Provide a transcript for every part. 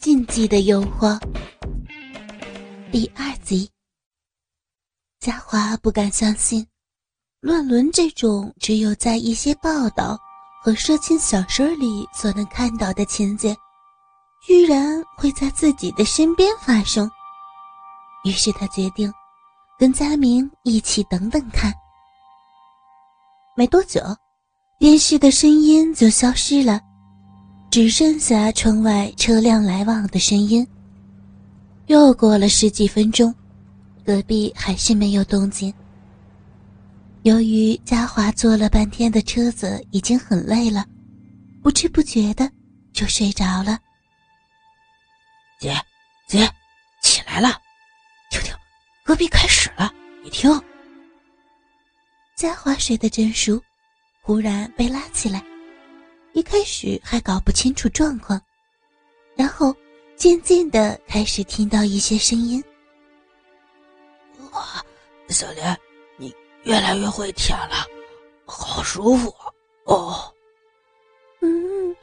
禁忌的诱惑。第二集，嘉华不敢相信，乱伦这种只有在一些报道和色情小说里所能看到的情节，居然会在自己的身边发生。于是他决定跟佳明一起等等看。没多久，电视的声音就消失了，只剩下窗外车辆来往的声音。又过了十几分钟，隔壁还是没有动静。由于嘉华坐了半天的车子，已经很累了，不知不觉的就睡着了。姐，姐，起来了，听听，隔壁开始了，你听。嘉华睡得真熟，忽然被拉起来，一开始还搞不清楚状况，然后。渐渐的开始听到一些声音。哇，小莲，你越来越会舔了，好舒服哦。嗯，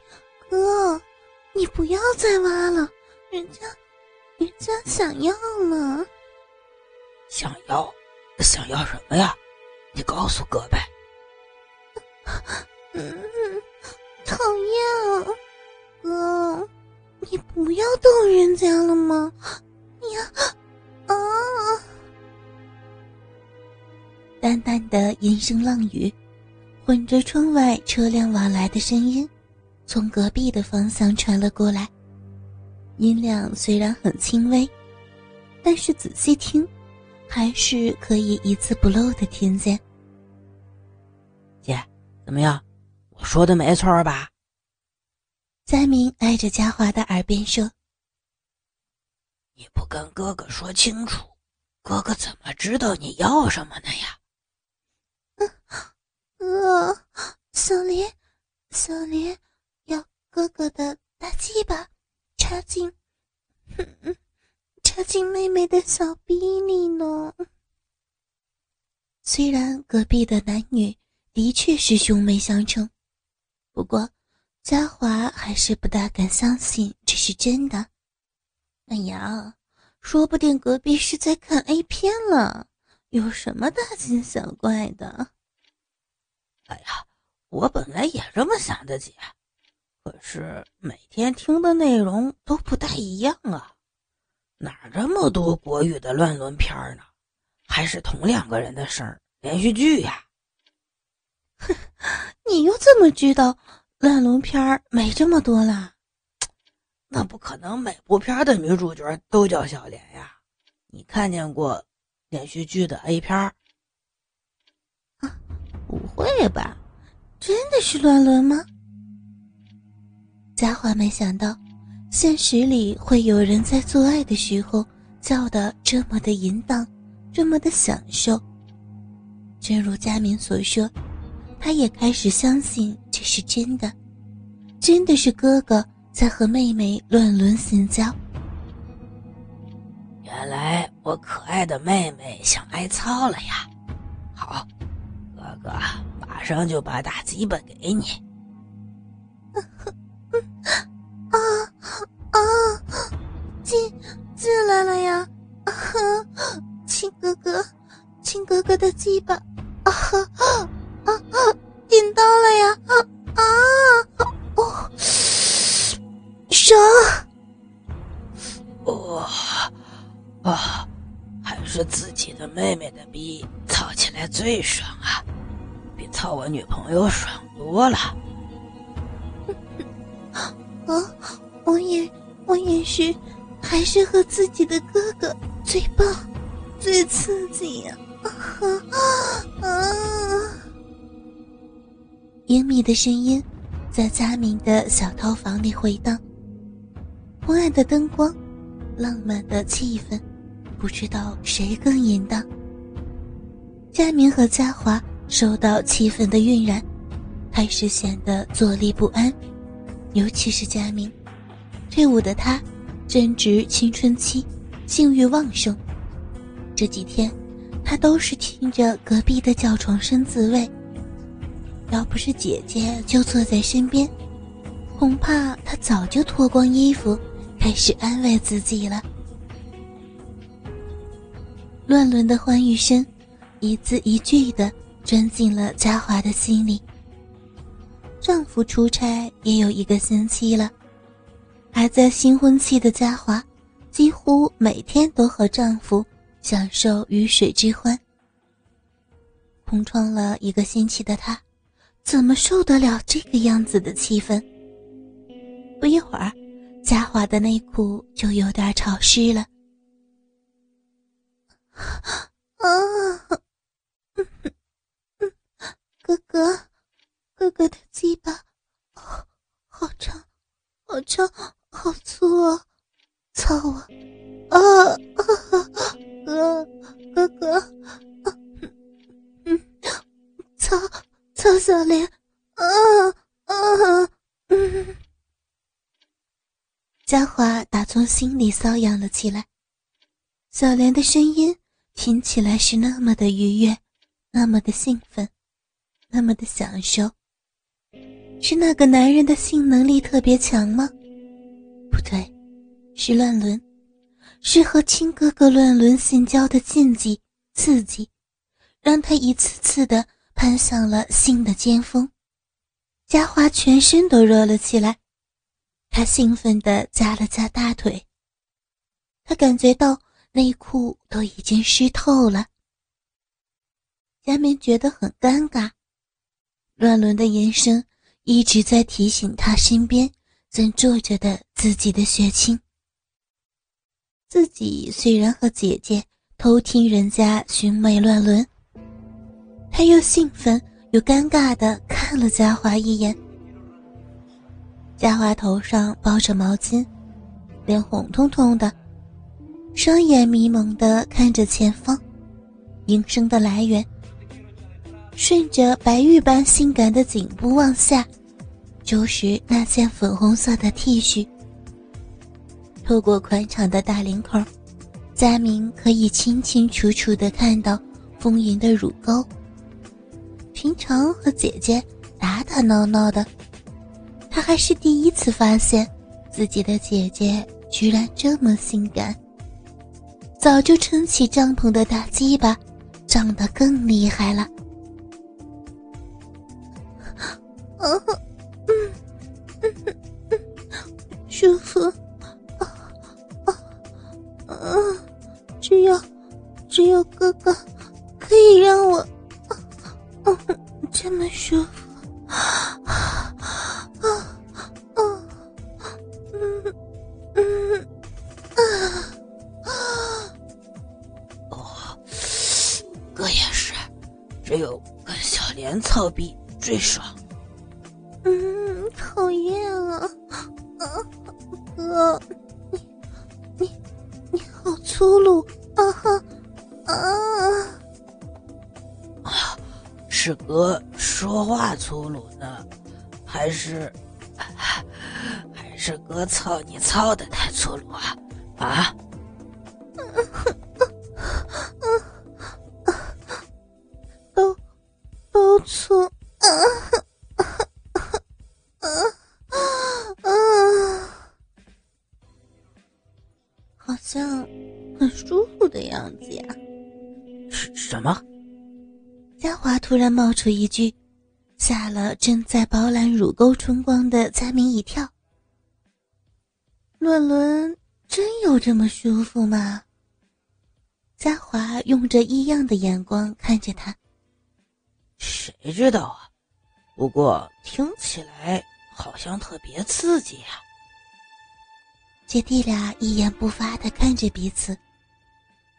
哥，你不要再挖了，人家，人家想要了。想要？想要什么呀？你告诉哥呗。嗯，讨厌，哥。你不要动人家了吗？呀，啊！淡淡的银声浪语，混着窗外车辆往来的声音，从隔壁的方向传了过来。音量虽然很轻微，但是仔细听，还是可以一字不漏的听见。姐，怎么样？我说的没错吧？佳明挨着嘉华的耳边说：“你不跟哥哥说清楚，哥哥怎么知道你要什么呢呀？”“哥，小莲，小莲要哥哥的大鸡巴插进，插进妹妹的小逼里呢。”虽然隔壁的男女的确是兄妹相称，不过。嘉华还是不大敢相信这是真的。哎呀，说不定隔壁是在看 A 片了，有什么大惊小怪的？哎呀，我本来也这么想的，姐。可是每天听的内容都不大一样啊，哪这么多国语的乱伦片呢？还是同两个人的事儿，连续剧呀？哼，你又怎么知道？乱伦片儿没这么多了，那不可能，每部片的女主角都叫小莲呀。你看见过连续剧的 A 片儿？啊，不会吧？真的是乱伦吗？佳华没想到，现实里会有人在做爱的时候叫的这么的淫荡，这么的享受。正如佳明所说。他也开始相信这是真的，真的是哥哥在和妹妹乱伦性交。原来我可爱的妹妹想挨操了呀！好，哥哥马上就把大鸡巴给你。啊啊！进进来了呀！亲哥哥，亲哥哥的鸡巴！啊哈！啊啊！点到了呀！啊啊！哦，爽！哇啊！还是自己的妹妹的逼操起来最爽啊，比操我女朋友爽多了。啊！我也我也是，还是和自己的哥哥最棒、最刺激呀！啊啊！隐秘的声音在佳明的小套房里回荡，昏暗的灯光，浪漫的气氛，不知道谁更淫荡。佳明和佳华受到气氛的晕染，开始显得坐立不安，尤其是佳明，退伍的他正值青春期，性欲旺盛。这几天，他都是听着隔壁的叫床声自慰。要不是姐姐就坐在身边，恐怕他早就脱光衣服，开始安慰自己了。乱伦的欢愉声，一字一句的钻进了嘉华的心里。丈夫出差也有一个星期了，还在新婚期的嘉华，几乎每天都和丈夫享受鱼水之欢。空窗了一个星期的她，怎么受得了这个样子的气氛？不一会儿，嘉华的内裤就有点潮湿了。啊，哥哥，哥哥的鸡巴，好长，好长，好粗啊，操啊！啊，哥，哥哥，嗯，操小莲，啊啊，嗯。嘉华打从心里瘙痒了起来，小莲的声音。听起来是那么的愉悦，那么的兴奋，那么的享受。是那个男人的性能力特别强吗？不对，是乱伦，是和亲哥哥乱伦性交的禁忌刺激，让他一次次的攀上了性的尖峰。嘉华全身都热了起来，他兴奋地夹了夹大腿，他感觉到。内裤都已经湿透了，佳明觉得很尴尬。乱伦的延伸一直在提醒他身边正坐着的自己的血亲。自己虽然和姐姐偷听人家寻美乱伦，他又兴奋又尴尬的看了嘉华一眼。嘉华头上包着毛巾，脸红彤彤的。双眼迷蒙的看着前方，音声的来源顺着白玉般性感的颈部往下，就是那件粉红色的 T 恤。透过宽敞的大领口，佳明可以清清楚楚的看到丰盈的乳沟。平常和姐姐打打闹闹的，他还是第一次发现自己的姐姐居然这么性感。早就撑起帐篷的大鸡巴，长得更厉害了。操逼最爽。嗯，讨厌啊！啊，哥，你你你好粗鲁啊！哈啊！啊，是哥说话粗鲁呢，还是 还是哥操你操的太粗鲁啊？啊？什么？嘉华突然冒出一句，吓了正在饱览乳沟春光的佳明一跳。乱伦真有这么舒服吗？嘉华用着异样的眼光看着他。谁知道啊？不过听起来好像特别刺激呀。姐弟俩一言不发的看着彼此，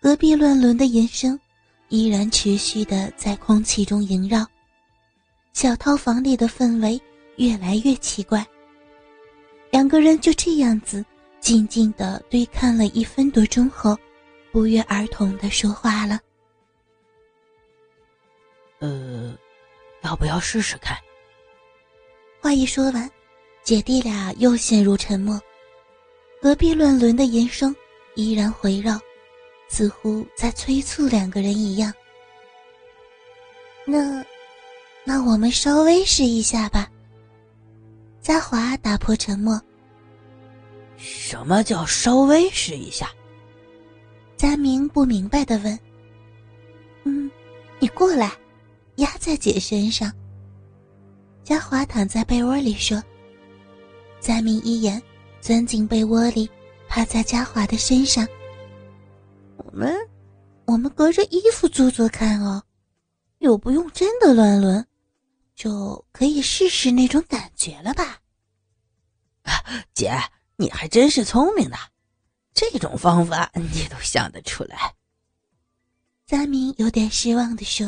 隔壁乱伦的吟声。依然持续的在空气中萦绕，小套房里的氛围越来越奇怪。两个人就这样子静静的对看了一分多钟后，不约而同的说话了：“呃，要不要试试看？”话一说完，姐弟俩又陷入沉默。隔壁乱伦的吟声依然回绕。似乎在催促两个人一样。那，那我们稍微试一下吧。嘉华打破沉默。什么叫稍微试一下？佳明不明白的问。嗯，你过来，压在姐身上。嘉华躺在被窝里说。佳明一眼钻进被窝里，趴在嘉华的身上。我们，我们隔着衣服做做看哦，又不用真的乱伦，就可以试试那种感觉了吧？姐，你还真是聪明的，这种方法你都想得出来。佳明有点失望的说：“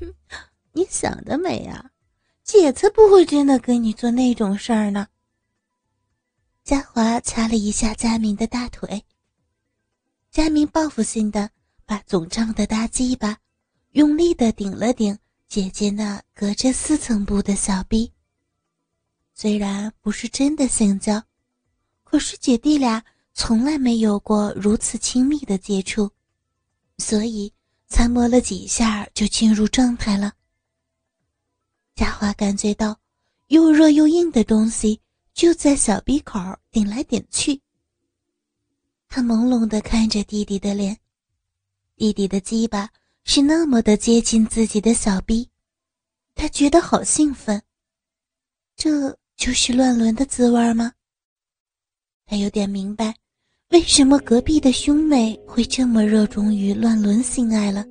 哼，你想得美啊！姐才不会真的跟你做那种事儿呢。”佳华掐了一下佳明的大腿。佳明报复性的把肿胀的大鸡巴用力的顶了顶姐姐那隔着四层布的小臂。虽然不是真的性交，可是姐弟俩从来没有过如此亲密的接触。所以才摸了几下就进入状态了。佳华感觉到又热又硬的东西就在小鼻口顶来顶去。他朦胧地看着弟弟的脸，弟弟的鸡巴是那么的接近自己的小臂，他觉得好兴奋。这就是乱伦的滋味吗？他有点明白。为什么隔壁的兄妹会这么热衷于乱伦性爱了？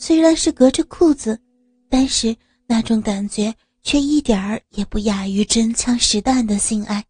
虽然是隔着裤子，但是那种感觉却一点儿也不亚于真枪实弹的性爱。